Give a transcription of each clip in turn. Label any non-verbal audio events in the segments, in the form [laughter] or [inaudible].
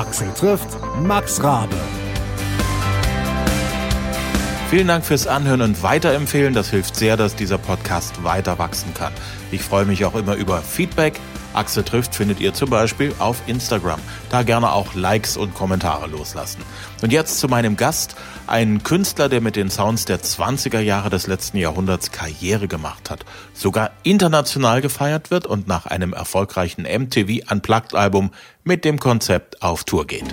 Axel trifft Max Rabe. Vielen Dank fürs Anhören und Weiterempfehlen. Das hilft sehr, dass dieser Podcast weiter wachsen kann. Ich freue mich auch immer über Feedback. Axel trifft findet ihr zum Beispiel auf Instagram. Da gerne auch Likes und Kommentare loslassen. Und jetzt zu meinem Gast, ein Künstler, der mit den Sounds der 20er Jahre des letzten Jahrhunderts Karriere gemacht hat, sogar international gefeiert wird und nach einem erfolgreichen MTV Unplugged Album mit dem Konzept auf Tour geht.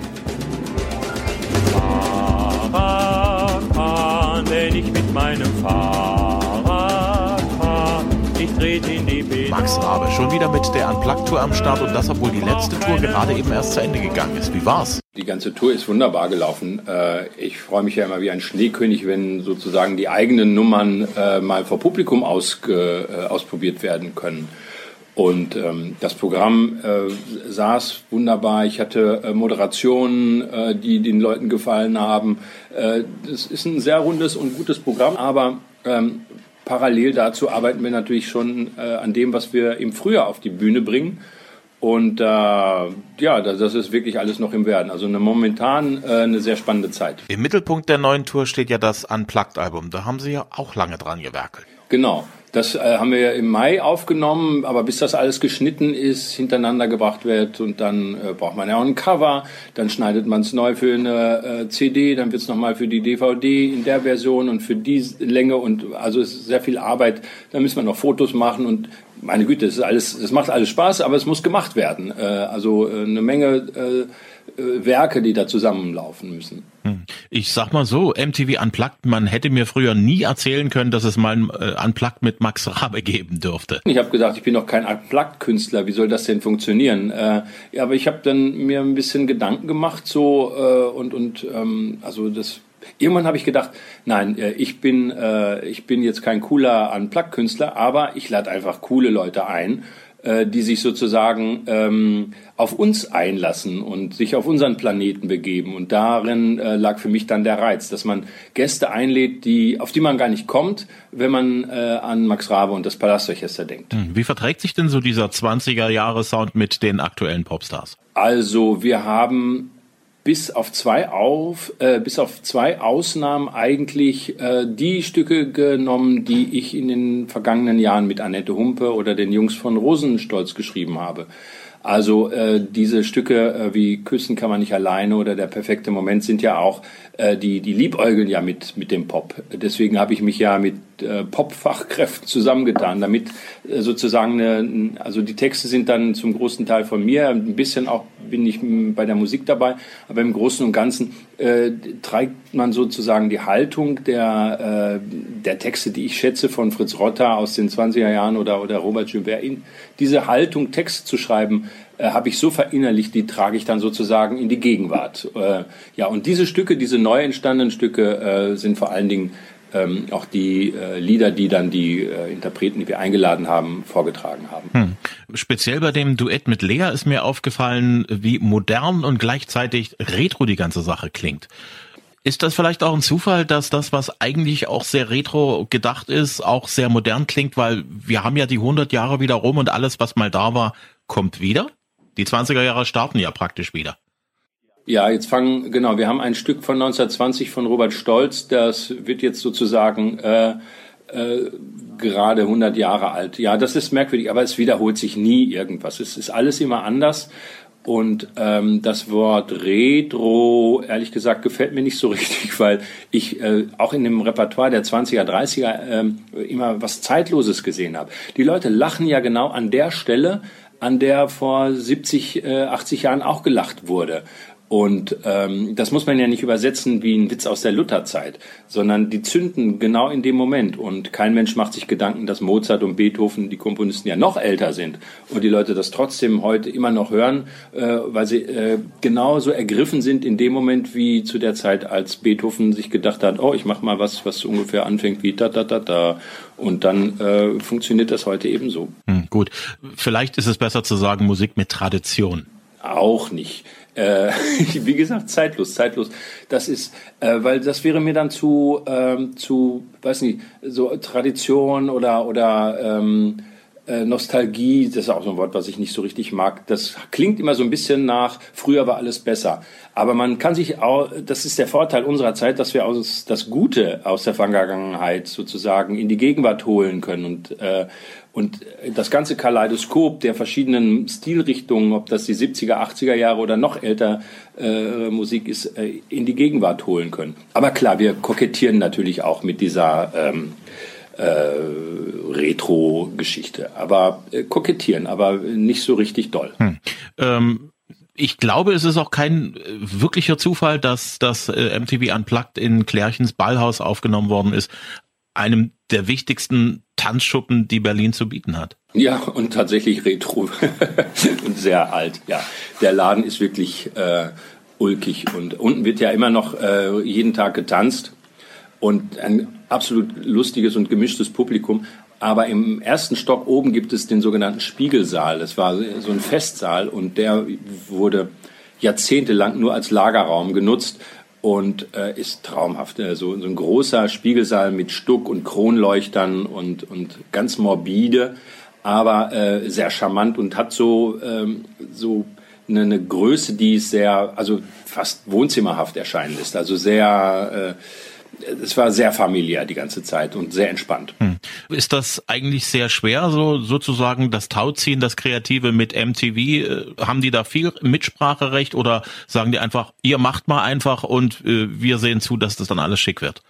Ich mit meinem Fahrrad fahr. Ich trete in die Pedale. Max Rabe, schon wieder mit der Unplugged-Tour am Start und das, obwohl die letzte Tour gerade eben erst zu Ende gegangen ist. Wie war's? Die ganze Tour ist wunderbar gelaufen. Äh, ich freue mich ja immer wie ein Schneekönig, wenn sozusagen die eigenen Nummern äh, mal vor Publikum äh, ausprobiert werden können. Und ähm, das Programm äh, saß wunderbar. Ich hatte äh, Moderationen, äh, die den Leuten gefallen haben. Äh, das ist ein sehr rundes und gutes Programm, aber ähm, parallel dazu arbeiten wir natürlich schon äh, an dem, was wir im Frühjahr auf die Bühne bringen. Und äh, ja, das, das ist wirklich alles noch im Werden. Also eine, momentan äh, eine sehr spannende Zeit. Im Mittelpunkt der neuen Tour steht ja das Unplugged-Album. Da haben Sie ja auch lange dran gewerkelt. Genau. Das äh, haben wir ja im Mai aufgenommen, aber bis das alles geschnitten ist, hintereinander gebracht wird und dann äh, braucht man ja auch ein Cover, dann schneidet man es neu für eine äh, CD, dann wird es nochmal für die DVD in der Version und für die Länge und also ist sehr viel Arbeit. Dann müssen wir noch Fotos machen und meine Güte, das ist alles, das macht alles Spaß, aber es muss gemacht werden. Äh, also äh, eine Menge äh, äh, Werke, die da zusammenlaufen müssen. Hm. Ich sag mal so, MTV Unplugged, man hätte mir früher nie erzählen können, dass es mal ein äh, Unplugged mit Max Rabe geben dürfte. Ich habe gesagt, ich bin noch kein Unplugged-Künstler, wie soll das denn funktionieren? Äh, ja, aber ich habe dann mir ein bisschen Gedanken gemacht, so und und ähm, also das Irgendwann habe ich gedacht, nein, äh, ich bin, äh, ich bin jetzt kein cooler Unplugged-Künstler, aber ich lade einfach coole Leute ein äh, die sich sozusagen ähm, auf uns einlassen und sich auf unseren Planeten begeben. Und darin äh, lag für mich dann der Reiz, dass man Gäste einlädt, die, auf die man gar nicht kommt, wenn man äh, an Max Rabe und das Palastorchester denkt. Hm, wie verträgt sich denn so dieser 20er Jahre Sound mit den aktuellen Popstars? Also wir haben bis auf zwei auf, äh, bis auf zwei Ausnahmen eigentlich äh, die Stücke genommen, die ich in den vergangenen Jahren mit Annette Humpe oder den Jungs von Rosenstolz geschrieben habe. Also äh, diese Stücke äh, wie Küssen kann man nicht alleine oder der perfekte Moment sind ja auch die die liebäugeln ja mit mit dem Pop. Deswegen habe ich mich ja mit äh, Pop-Fachkräften zusammengetan, damit äh, sozusagen eine, also die Texte sind dann zum großen Teil von mir, ein bisschen auch bin ich bei der Musik dabei, aber im Großen und Ganzen äh, trägt man sozusagen die Haltung der äh, der Texte, die ich schätze von Fritz Rotter aus den 20er Jahren oder oder Robert Joubert. Diese Haltung Texte zu schreiben, äh, habe ich so verinnerlicht, die trage ich dann sozusagen in die Gegenwart. Äh, ja, und diese Stücke, diese neu entstandenen Stücke äh, sind vor allen Dingen ähm, auch die äh, Lieder, die dann die äh, Interpreten, die wir eingeladen haben, vorgetragen haben. Hm. Speziell bei dem Duett mit Lea ist mir aufgefallen, wie modern und gleichzeitig retro die ganze Sache klingt. Ist das vielleicht auch ein Zufall, dass das, was eigentlich auch sehr retro gedacht ist, auch sehr modern klingt, weil wir haben ja die 100 Jahre wieder rum und alles, was mal da war, kommt wieder? Die 20er Jahre starten ja praktisch wieder. Ja, jetzt fangen, genau, wir haben ein Stück von 1920 von Robert Stolz, das wird jetzt sozusagen äh, äh, gerade 100 Jahre alt. Ja, das ist merkwürdig, aber es wiederholt sich nie irgendwas. Es ist alles immer anders. Und ähm, das Wort Retro, ehrlich gesagt, gefällt mir nicht so [laughs] richtig, weil ich äh, auch in dem Repertoire der 20er, 30er äh, immer was Zeitloses gesehen habe. Die Leute lachen ja genau an der Stelle, an der vor 70, äh, 80 Jahren auch gelacht wurde. Und ähm, das muss man ja nicht übersetzen wie ein Witz aus der Lutherzeit, sondern die zünden genau in dem Moment. Und kein Mensch macht sich Gedanken, dass Mozart und Beethoven, die Komponisten, ja noch älter sind. Und die Leute das trotzdem heute immer noch hören, äh, weil sie äh, genauso ergriffen sind in dem Moment wie zu der Zeit, als Beethoven sich gedacht hat, oh, ich mach mal was, was ungefähr anfängt wie da da da da. Und dann äh, funktioniert das heute ebenso. Hm, gut, vielleicht ist es besser zu sagen Musik mit Tradition. Auch nicht äh, [laughs] wie gesagt, zeitlos, zeitlos. Das ist, äh, weil das wäre mir dann zu, ähm, zu, weiß nicht, so Tradition oder oder ähm, äh, Nostalgie, das ist auch so ein Wort, was ich nicht so richtig mag. Das klingt immer so ein bisschen nach, früher war alles besser. Aber man kann sich auch, das ist der Vorteil unserer Zeit, dass wir aus, das Gute aus der Vergangenheit sozusagen in die Gegenwart holen können und, äh, und das ganze Kaleidoskop der verschiedenen Stilrichtungen, ob das die 70er, 80er Jahre oder noch älter äh, Musik ist, äh, in die Gegenwart holen können. Aber klar, wir kokettieren natürlich auch mit dieser ähm, äh, Retro-Geschichte. Aber äh, kokettieren, aber nicht so richtig doll. Hm. Ähm ich glaube, es ist auch kein äh, wirklicher Zufall, dass das äh, MTV Unplugged in Klärchens Ballhaus aufgenommen worden ist, einem der wichtigsten Tanzschuppen, die Berlin zu bieten hat. Ja, und tatsächlich retro [laughs] und sehr alt. Ja, der Laden ist wirklich äh, ulkig und unten wird ja immer noch äh, jeden Tag getanzt und ein absolut lustiges und gemischtes Publikum. Aber im ersten Stock oben gibt es den sogenannten Spiegelsaal. Das war so ein Festsaal und der wurde jahrzehntelang nur als Lagerraum genutzt und äh, ist traumhaft. Äh, so, so ein großer Spiegelsaal mit Stuck und Kronleuchtern und, und ganz morbide, aber äh, sehr charmant und hat so, ähm, so eine, eine Größe, die sehr, also fast wohnzimmerhaft erscheinen lässt. Also sehr äh, es war sehr familiär die ganze Zeit und sehr entspannt. Hm. Ist das eigentlich sehr schwer, so sozusagen das Tauziehen, das Kreative mit MTV? Äh, haben die da viel Mitspracherecht oder sagen die einfach, ihr macht mal einfach und äh, wir sehen zu, dass das dann alles schick wird?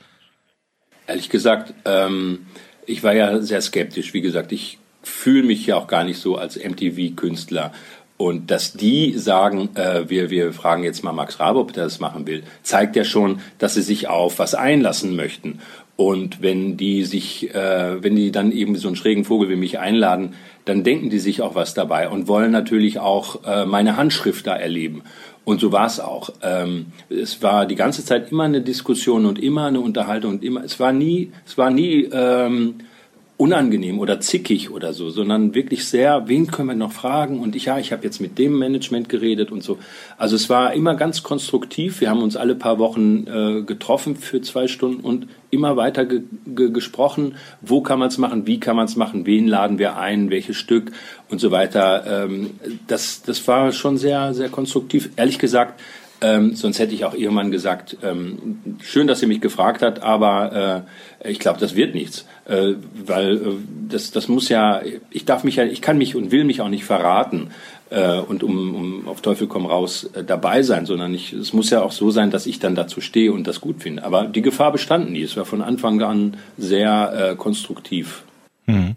Ehrlich gesagt, ähm, ich war ja sehr skeptisch. Wie gesagt, ich fühle mich ja auch gar nicht so als MTV-Künstler. Und dass die sagen, äh, wir, wir fragen jetzt mal Max Rabe, ob der das machen will, zeigt ja schon, dass sie sich auf was einlassen möchten. Und wenn die sich, äh, wenn die dann eben so einen schrägen Vogel wie mich einladen, dann denken die sich auch was dabei und wollen natürlich auch äh, meine Handschrift da erleben. Und so war es auch. Ähm, es war die ganze Zeit immer eine Diskussion und immer eine Unterhaltung und immer. Es war nie, es war nie ähm, unangenehm oder zickig oder so, sondern wirklich sehr, wen können wir noch fragen? Und ich, ja, ich habe jetzt mit dem Management geredet und so. Also es war immer ganz konstruktiv. Wir haben uns alle paar Wochen äh, getroffen für zwei Stunden und immer weiter ge ge gesprochen. Wo kann man es machen? Wie kann man es machen? Wen laden wir ein? Welches Stück? Und so weiter. Ähm, das, das war schon sehr, sehr konstruktiv. Ehrlich gesagt, ähm, sonst hätte ich auch irgendwann gesagt, ähm, schön, dass sie mich gefragt hat, aber äh, ich glaube, das wird nichts, äh, weil äh, das, das muss ja, ich darf mich ja, ich kann mich und will mich auch nicht verraten äh, und um, um auf Teufel komm raus äh, dabei sein, sondern ich, es muss ja auch so sein, dass ich dann dazu stehe und das gut finde. Aber die Gefahr bestand nie. Es war von Anfang an sehr äh, konstruktiv. Mhm.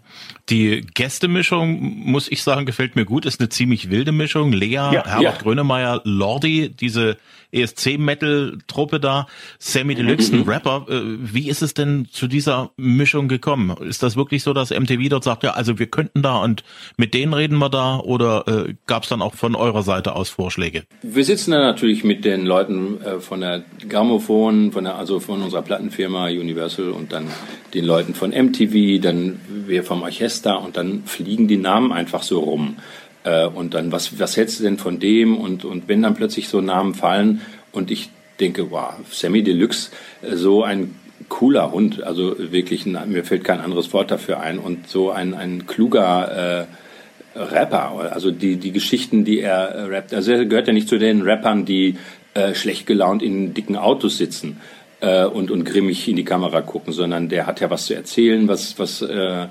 Die Gästemischung, muss ich sagen, gefällt mir gut. Ist eine ziemlich wilde Mischung. Lea, ja, Herbert ja. Grönemeyer, Lordi, diese ESC-Metal-Truppe da, Sammy Deluxe, ein Rapper. Äh, wie ist es denn zu dieser Mischung gekommen? Ist das wirklich so, dass MTV dort sagt, ja, also wir könnten da und mit denen reden wir da oder äh, gab es dann auch von eurer Seite aus Vorschläge? Wir sitzen da natürlich mit den Leuten äh, von der Grammophon, von der, also von unserer Plattenfirma Universal und dann den Leuten von MTV, dann wir vom Orchester und dann fliegen die Namen einfach so rum. Äh, und dann, was, was hältst du denn von dem? Und, und wenn dann plötzlich so Namen fallen und ich denke, wow, Sammy Deluxe, äh, so ein cooler Hund, also wirklich, mir fällt kein anderes Wort dafür ein und so ein, ein kluger äh, Rapper, also die, die Geschichten, die er äh, rappt, also er gehört ja nicht zu den Rappern, die äh, schlecht gelaunt in dicken Autos sitzen äh, und, und grimmig in die Kamera gucken, sondern der hat ja was zu erzählen, was, was äh,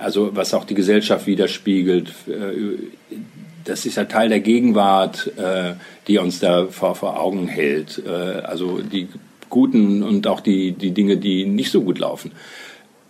also was auch die Gesellschaft widerspiegelt. Äh, das ist ja Teil der Gegenwart, äh, die uns da vor, vor Augen hält. Äh, also die guten und auch die, die Dinge, die nicht so gut laufen.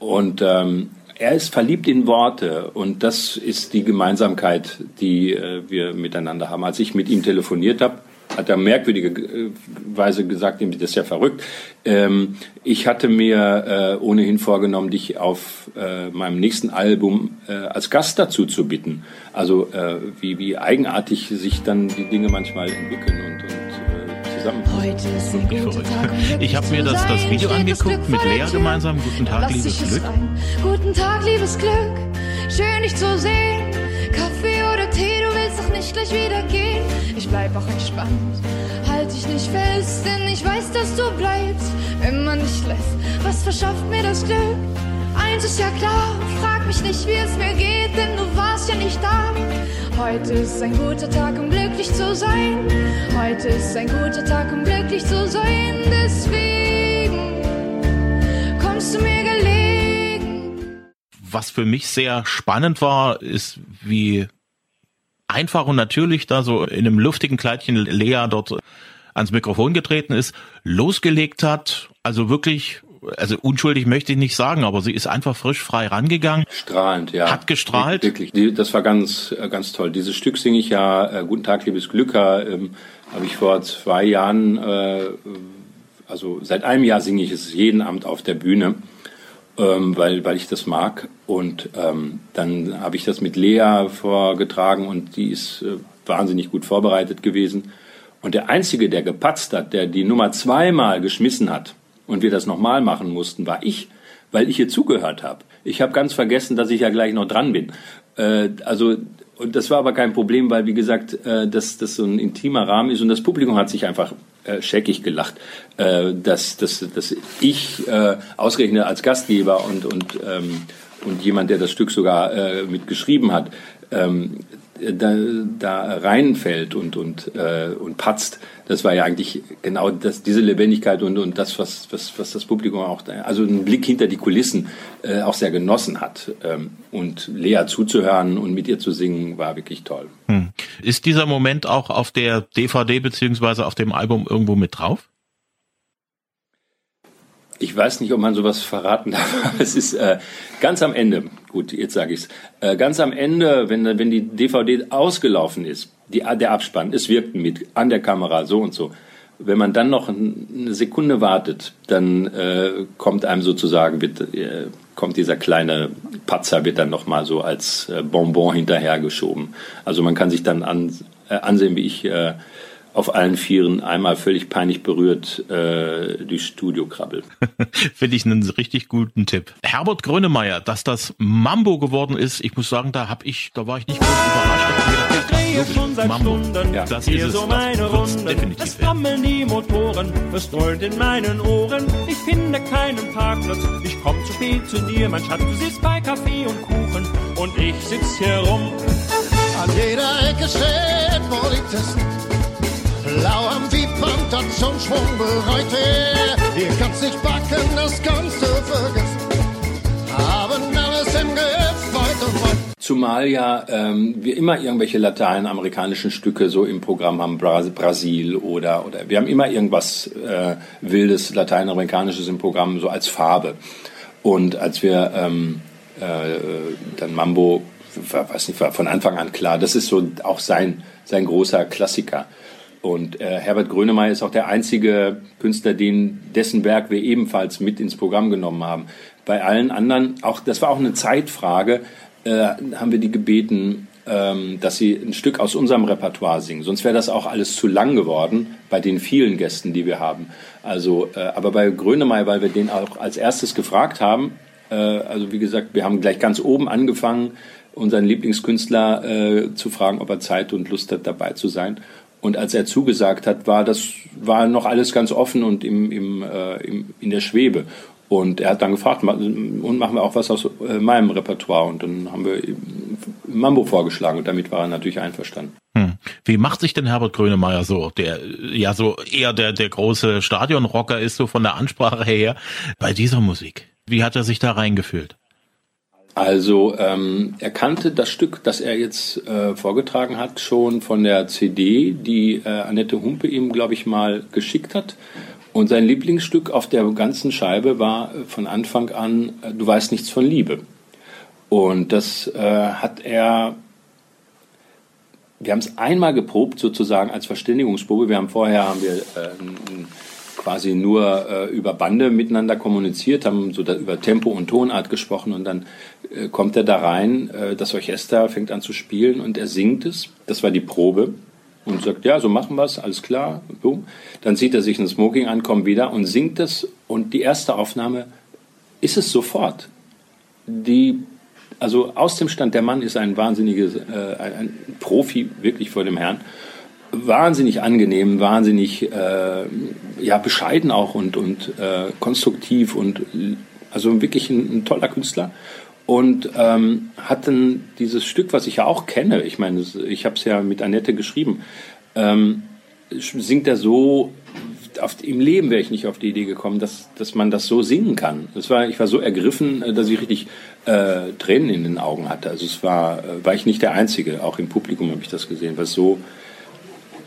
Und ähm, er ist verliebt in Worte und das ist die Gemeinsamkeit, die äh, wir miteinander haben. Als ich mit ihm telefoniert habe, hat er merkwürdigerweise gesagt, das ist ja verrückt. Ähm, ich hatte mir äh, ohnehin vorgenommen, dich auf äh, meinem nächsten Album äh, als Gast dazu zu bitten. Also äh, wie, wie eigenartig sich dann die Dinge manchmal entwickeln und, und äh, zusammen. Heute ist ein guter Tag. Ich habe mir das, das Video angeguckt mit Lea gemeinsam. Guten Tag, liebes Glück. Guten Tag, liebes Glück. Schön, dich zu sehen. Doch nicht gleich wieder gehen. Ich bleib auch entspannt, halt dich nicht fest, denn ich weiß, dass du bleibst, wenn man dich lässt. Was verschafft mir das Glück? Eins ist ja klar, frag mich nicht, wie es mir geht, denn du warst ja nicht da. Heute ist ein guter Tag, um glücklich zu sein. Heute ist ein guter Tag, um glücklich zu sein. Deswegen kommst du mir gelegen. Was für mich sehr spannend war, ist, wie einfach und natürlich da so in einem luftigen Kleidchen Lea dort ans Mikrofon getreten ist, losgelegt hat, also wirklich also unschuldig möchte ich nicht sagen, aber sie ist einfach frisch frei rangegangen. Strahlend, ja. Hat gestrahlt. Wirklich, das war ganz, äh, ganz toll. Dieses Stück singe ich ja, äh, Guten Tag, liebes Glücker, ähm, habe ich vor zwei Jahren, äh, also seit einem Jahr singe ich es jeden Abend auf der Bühne, ähm, weil, weil ich das mag. Und ähm, dann habe ich das mit Lea vorgetragen und die ist äh, wahnsinnig gut vorbereitet gewesen. Und der Einzige, der gepatzt hat, der die Nummer zweimal geschmissen hat und wir das nochmal machen mussten, war ich, weil ich ihr zugehört habe. Ich habe ganz vergessen, dass ich ja gleich noch dran bin. Äh, also und das war aber kein Problem, weil wie gesagt, äh, dass das so ein intimer Rahmen ist und das Publikum hat sich einfach äh, scheckig gelacht, äh, dass, dass, dass ich äh, ausgerechnet als Gastgeber und und ähm, und jemand, der das Stück sogar äh, mitgeschrieben hat, ähm, da, da reinfällt und, und, äh, und patzt, das war ja eigentlich genau das, diese Lebendigkeit und, und das, was, was, was das Publikum auch, also ein Blick hinter die Kulissen äh, auch sehr genossen hat. Ähm, und Lea zuzuhören und mit ihr zu singen, war wirklich toll. Hm. Ist dieser Moment auch auf der DVD beziehungsweise auf dem Album irgendwo mit drauf? Ich weiß nicht, ob man sowas verraten [laughs] darf. Es ist äh, ganz am Ende, gut, jetzt sage ich's, äh, ganz am Ende, wenn, wenn die DVD ausgelaufen ist, die, der Abspann, es wirkt mit an der Kamera so und so. Wenn man dann noch eine Sekunde wartet, dann äh, kommt einem sozusagen, wird, äh, kommt dieser kleine Patzer, wird dann nochmal so als äh, Bonbon hinterhergeschoben. Also man kann sich dann an, äh, ansehen, wie ich äh, auf allen Vieren einmal völlig peinlich berührt äh, durchs Studio krabbelt. [laughs] Finde ich einen richtig guten Tipp. Herbert Grönemeyer, dass das Mambo geworden ist, ich muss sagen, da hab ich, da war ich nicht groß überrascht. Ich drehe schon seit Mambo. Stunden Ja, das hier ist es. so meine Das Runden. definitiv Es rammeln die Motoren, es dröhnt in meinen Ohren. Ich finde keinen Parkplatz, ich komm zu spät zu dir. Mein Schatz, du sitzt bei Kaffee und Kuchen und ich sitz hier rum. An jeder Ecke steht Polizist. Blau am Wiepand hat schon Schwung bereit. Ihr kannst nicht backen, das du vergessen. Haben alles im Griff, und weit. Zumal ja ähm, wir immer irgendwelche lateinamerikanischen Stücke so im Programm haben, Bras Brasil oder oder wir haben immer irgendwas äh, wildes lateinamerikanisches im Programm so als Farbe. Und als wir ähm, äh, dann Mambo, war, weiß nicht, war von Anfang an klar, das ist so auch sein sein großer Klassiker. Und äh, Herbert Grönemeyer ist auch der einzige Künstler, den, dessen Werk wir ebenfalls mit ins Programm genommen haben. Bei allen anderen, auch das war auch eine Zeitfrage, äh, haben wir die gebeten, ähm, dass sie ein Stück aus unserem Repertoire singen. Sonst wäre das auch alles zu lang geworden bei den vielen Gästen, die wir haben. Also, äh, aber bei Grönemeyer, weil wir den auch als erstes gefragt haben, äh, also wie gesagt, wir haben gleich ganz oben angefangen, unseren Lieblingskünstler äh, zu fragen, ob er Zeit und Lust hat, dabei zu sein. Und als er zugesagt hat, war das war noch alles ganz offen und im, im, äh, im, in der Schwebe. Und er hat dann gefragt, und machen wir auch was aus äh, meinem Repertoire. Und dann haben wir Mambo vorgeschlagen und damit war er natürlich einverstanden. Hm. Wie macht sich denn Herbert Grönemeyer so, der ja so eher der, der große Stadionrocker ist, so von der Ansprache her, bei dieser Musik? Wie hat er sich da reingefühlt? Also ähm, er kannte das Stück, das er jetzt äh, vorgetragen hat, schon von der CD, die äh, Annette Humpe ihm, glaube ich, mal geschickt hat. Und sein Lieblingsstück auf der ganzen Scheibe war äh, von Anfang an äh, Du weißt nichts von Liebe. Und das äh, hat er, wir haben es einmal geprobt sozusagen als Verständigungsprobe. Wir haben vorher haben wir äh, quasi nur äh, über Bande miteinander kommuniziert, haben so da über Tempo und Tonart gesprochen und dann äh, kommt er da rein, äh, das Orchester fängt an zu spielen und er singt es. Das war die Probe und sagt, ja, so machen wir es, alles klar. Boom. Dann zieht er sich ein Smoking an, kommt wieder und singt es und die erste Aufnahme ist es sofort. Die also aus dem Stand, der Mann ist ein wahnsinniges, äh, ein, Profi wirklich vor dem Herrn, wahnsinnig angenehm, wahnsinnig äh, ja bescheiden auch und und äh, konstruktiv und Also wirklich ein, ein toller Künstler und ähm, hat dann dieses Stück, was ich ja auch kenne, ich meine, ich habe es ja mit Annette geschrieben, ähm, singt er so, auf, im Leben wäre ich nicht auf die Idee gekommen, dass, dass man das so singen kann. Das war, ich war so ergriffen, äh, dass ich richtig äh, Tränen in den Augen hatte. Also es war, äh, war ich nicht der Einzige, auch im Publikum habe ich das gesehen, was so,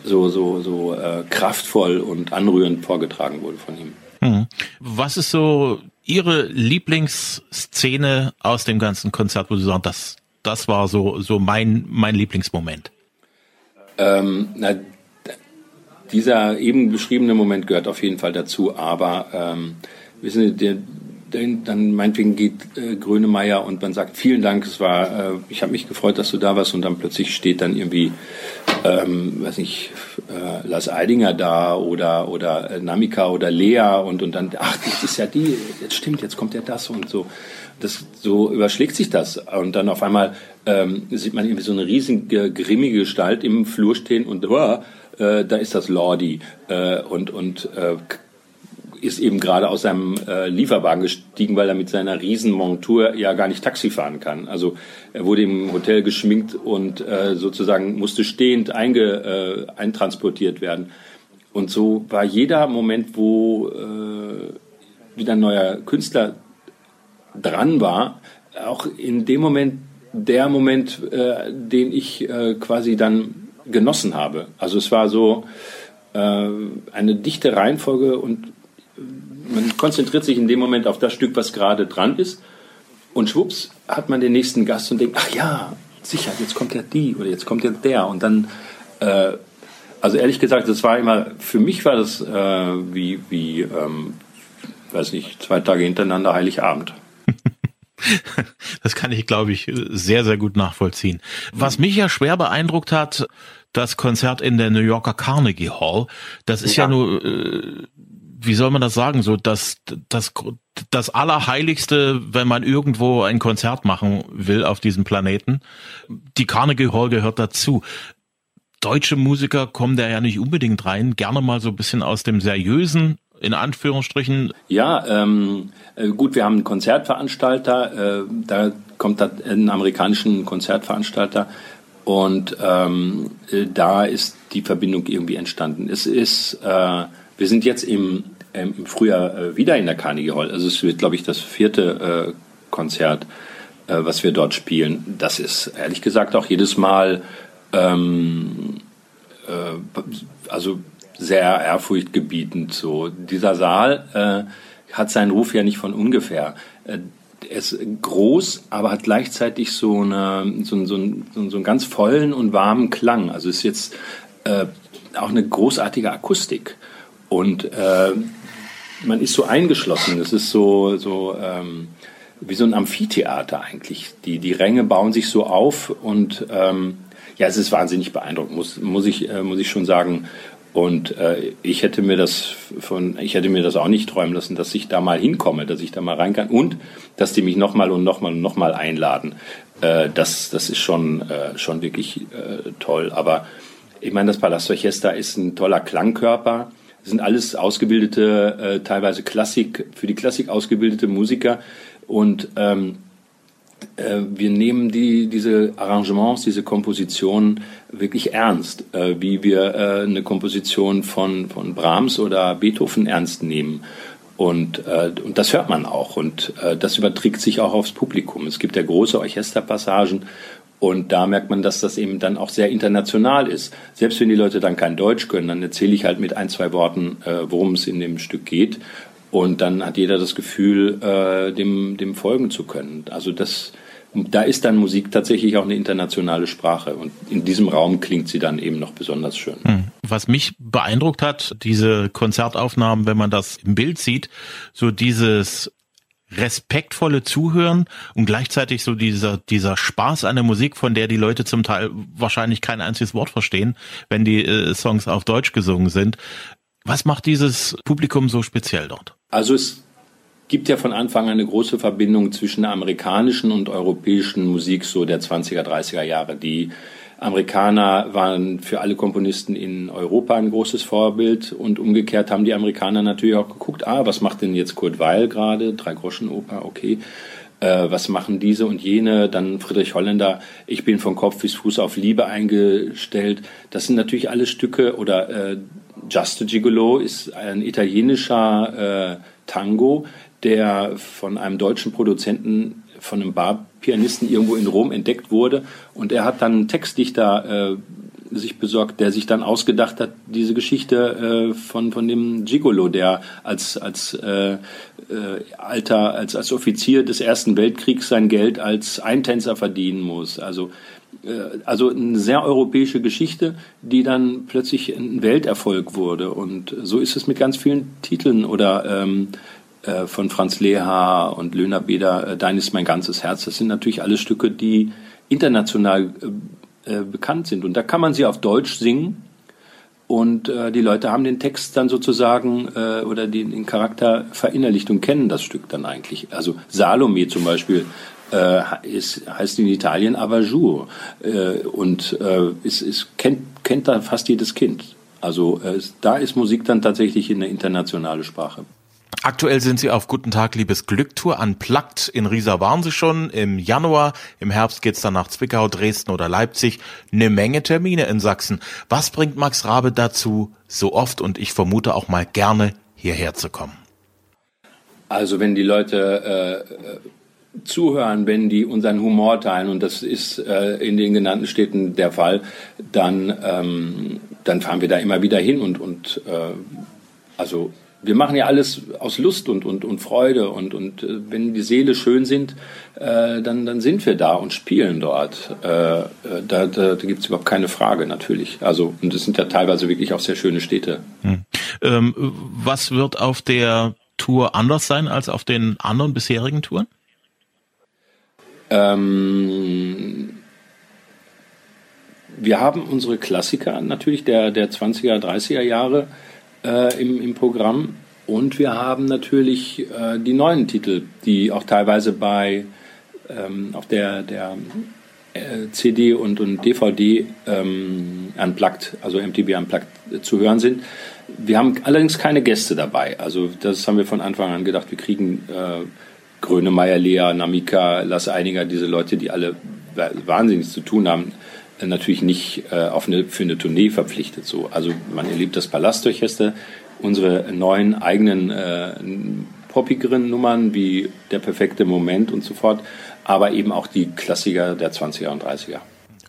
so, so, so äh, kraftvoll und anrührend vorgetragen wurde von ihm. Mhm. Was ist so Ihre Lieblingsszene aus dem ganzen Konzert, wo Sie sagen, das, das war so, so mein, mein Lieblingsmoment? Ähm, na, dieser eben beschriebene Moment gehört auf jeden Fall dazu, aber ähm, wissen Sie, der, dann meinetwegen geht äh, Grönemeyer und man sagt vielen Dank, es war, äh, ich habe mich gefreut, dass du da warst. Und dann plötzlich steht dann irgendwie, ähm, weiß nicht, äh, Lars Eidinger da oder oder äh, Namika oder Lea und und dann, ach, das ist ja die, jetzt stimmt, jetzt kommt ja das und so. Das so überschlägt sich das. Und dann auf einmal ähm, sieht man irgendwie so eine riesige grimmige Gestalt im Flur stehen und uh, äh, da ist das Lordi. Äh, und, und äh, ist eben gerade aus seinem äh, Lieferwagen gestiegen, weil er mit seiner Riesenmontur ja gar nicht Taxi fahren kann. Also er wurde im Hotel geschminkt und äh, sozusagen musste stehend einge, äh, eintransportiert werden. Und so war jeder Moment, wo äh, wieder ein neuer Künstler dran war, auch in dem Moment der Moment, äh, den ich äh, quasi dann genossen habe. Also es war so äh, eine dichte Reihenfolge und man konzentriert sich in dem Moment auf das Stück, was gerade dran ist. Und schwupps hat man den nächsten Gast und denkt, ach ja, sicher, jetzt kommt ja die oder jetzt kommt ja der. Und dann, äh, also ehrlich gesagt, das war immer, für mich war das äh, wie, wie ähm, weiß nicht, zwei Tage hintereinander Heiligabend. [laughs] Das kann ich, glaube ich, sehr, sehr gut nachvollziehen. Was mich ja schwer beeindruckt hat, das Konzert in der New Yorker Carnegie Hall, das ist ja, ja nur, äh, wie soll man das sagen, so das, das, das Allerheiligste, wenn man irgendwo ein Konzert machen will auf diesem Planeten. Die Carnegie Hall gehört dazu. Deutsche Musiker kommen da ja nicht unbedingt rein, gerne mal so ein bisschen aus dem seriösen in Anführungsstrichen? Ja, ähm, äh, gut, wir haben einen Konzertveranstalter, äh, da kommt da einen amerikanischen Konzertveranstalter und ähm, äh, da ist die Verbindung irgendwie entstanden. Es ist, äh, wir sind jetzt im, ähm, im Frühjahr äh, wieder in der Carnegie Hall. Also es wird, glaube ich, das vierte äh, Konzert, äh, was wir dort spielen. Das ist ehrlich gesagt auch jedes Mal ähm, äh, also sehr ehrfurchtgebietend. So dieser Saal äh, hat seinen Ruf ja nicht von ungefähr. Äh, er ist groß, aber hat gleichzeitig so, eine, so, so, so, so einen ganz vollen und warmen Klang. Also ist jetzt äh, auch eine großartige Akustik. Und äh, man ist so eingeschlossen. Es ist so, so ähm, wie so ein Amphitheater eigentlich. Die, die Ränge bauen sich so auf und ähm, ja, es ist wahnsinnig beeindruckend, muss, muss, ich, äh, muss ich schon sagen. Und äh, ich hätte mir das von, ich hätte mir das auch nicht träumen lassen, dass ich da mal hinkomme, dass ich da mal rein kann und dass die mich nochmal und nochmal und nochmal einladen. Äh, das, das ist schon, äh, schon wirklich äh, toll. Aber ich meine, das Palastorchester ist ein toller Klangkörper. Das sind alles ausgebildete, äh, teilweise Klassik, für die Klassik ausgebildete Musiker. Und ähm, äh, wir nehmen die, diese Arrangements, diese Kompositionen wirklich ernst, äh, wie wir äh, eine Komposition von, von Brahms oder Beethoven ernst nehmen. Und, äh, und das hört man auch und äh, das überträgt sich auch aufs Publikum. Es gibt ja große Orchesterpassagen und da merkt man, dass das eben dann auch sehr international ist. Selbst wenn die Leute dann kein Deutsch können, dann erzähle ich halt mit ein, zwei Worten, äh, worum es in dem Stück geht. Und dann hat jeder das Gefühl, äh, dem, dem folgen zu können. Also das, da ist dann Musik tatsächlich auch eine internationale Sprache und in diesem Raum klingt sie dann eben noch besonders schön. Hm. Was mich beeindruckt hat, diese Konzertaufnahmen, wenn man das im Bild sieht, so dieses respektvolle Zuhören und gleichzeitig so dieser, dieser Spaß an der Musik, von der die Leute zum Teil wahrscheinlich kein einziges Wort verstehen, wenn die äh, Songs auf Deutsch gesungen sind. Was macht dieses Publikum so speziell dort? Also es gibt ja von Anfang an eine große Verbindung zwischen der amerikanischen und europäischen Musik so der 20er, 30er Jahre. Die Amerikaner waren für alle Komponisten in Europa ein großes Vorbild und umgekehrt haben die Amerikaner natürlich auch geguckt, ah, was macht denn jetzt Kurt Weil gerade? Drei Groschen Oper, okay. Äh, was machen diese und jene? Dann Friedrich Holländer, ich bin von Kopf bis Fuß auf Liebe eingestellt. Das sind natürlich alle Stücke oder äh, Just a Gigolo ist ein italienischer äh, Tango, der von einem deutschen Produzenten, von einem Barpianisten irgendwo in Rom entdeckt wurde. Und er hat dann einen Textdichter äh, sich besorgt, der sich dann ausgedacht hat, diese Geschichte äh, von, von dem Gigolo, der als, als äh, äh, alter, als, als Offizier des Ersten Weltkriegs sein Geld als Eintänzer verdienen muss. Also äh, also eine sehr europäische Geschichte, die dann plötzlich ein Welterfolg wurde. Und so ist es mit ganz vielen Titeln oder ähm, äh, von Franz Leha und Löhner Beder, äh, Dein ist mein ganzes Herz. Das sind natürlich alles Stücke, die international äh, bekannt sind. Und da kann man sie auf Deutsch singen. Und äh, die Leute haben den Text dann sozusagen äh, oder den, den Charakter verinnerlicht und kennen das Stück dann eigentlich. Also Salome zum Beispiel äh, ist, heißt in Italien Avajur äh, und ist, ist, kennt, kennt da fast jedes Kind. Also da ist Musik dann tatsächlich eine internationale Sprache. Aktuell sind Sie auf Guten Tag, liebes Glück Tour unplugged. In Riesa waren Sie schon im Januar. Im Herbst geht's dann nach Zwickau, Dresden oder Leipzig. Eine Menge Termine in Sachsen. Was bringt Max Rabe dazu, so oft und ich vermute auch mal gerne hierher zu kommen? Also wenn die Leute äh, zuhören, wenn die unseren Humor teilen, und das ist äh, in den genannten Städten der Fall, dann, ähm, dann fahren wir da immer wieder hin und, und äh, also wir machen ja alles aus Lust und, und, und Freude und, und äh, wenn die Seele schön sind, äh, dann, dann sind wir da und spielen dort. Äh, äh da da, da gibt es überhaupt keine Frage natürlich. Also und es sind ja teilweise wirklich auch sehr schöne Städte. Hm. Ähm, was wird auf der Tour anders sein als auf den anderen bisherigen Touren? Ähm, wir haben unsere Klassiker natürlich der, der 20er, 30er Jahre äh, im, im Programm. Und wir haben natürlich äh, die neuen Titel, die auch teilweise bei ähm, auf der, der äh, CD und, und DVD ähm, unplugged, also MTV unplugged äh, zu hören sind. Wir haben allerdings keine Gäste dabei. Also das haben wir von Anfang an gedacht. Wir kriegen äh, Grönemeyer, Lea, Namika, Lass Einiger, diese Leute, die alle wahnsinnig zu tun haben, natürlich nicht äh, auf eine, für eine Tournee verpflichtet. So. Also man erlebt das Palastorchester, unsere neuen eigenen äh, poppigeren Nummern wie Der perfekte Moment und so fort, aber eben auch die Klassiker der 20er und 30er.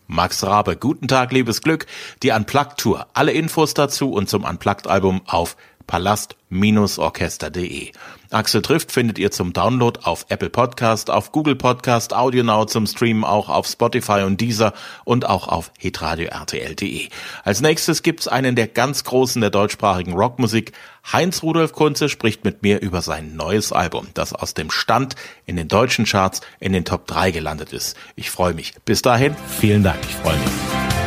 Max Rabe, guten Tag, liebes Glück, die Unplugged Tour. Alle Infos dazu und zum Unplugged Album auf palast-orchester.de. Axel trifft findet ihr zum Download auf Apple Podcast, auf Google Podcast, AudioNow zum Streamen auch auf Spotify und Deezer und auch auf hitradio RTL.de. Als nächstes gibt's einen der ganz großen der deutschsprachigen Rockmusik. Heinz Rudolf Kunze spricht mit mir über sein neues Album, das aus dem Stand in den deutschen Charts in den Top 3 gelandet ist. Ich freue mich. Bis dahin, vielen Dank. Ich freue mich.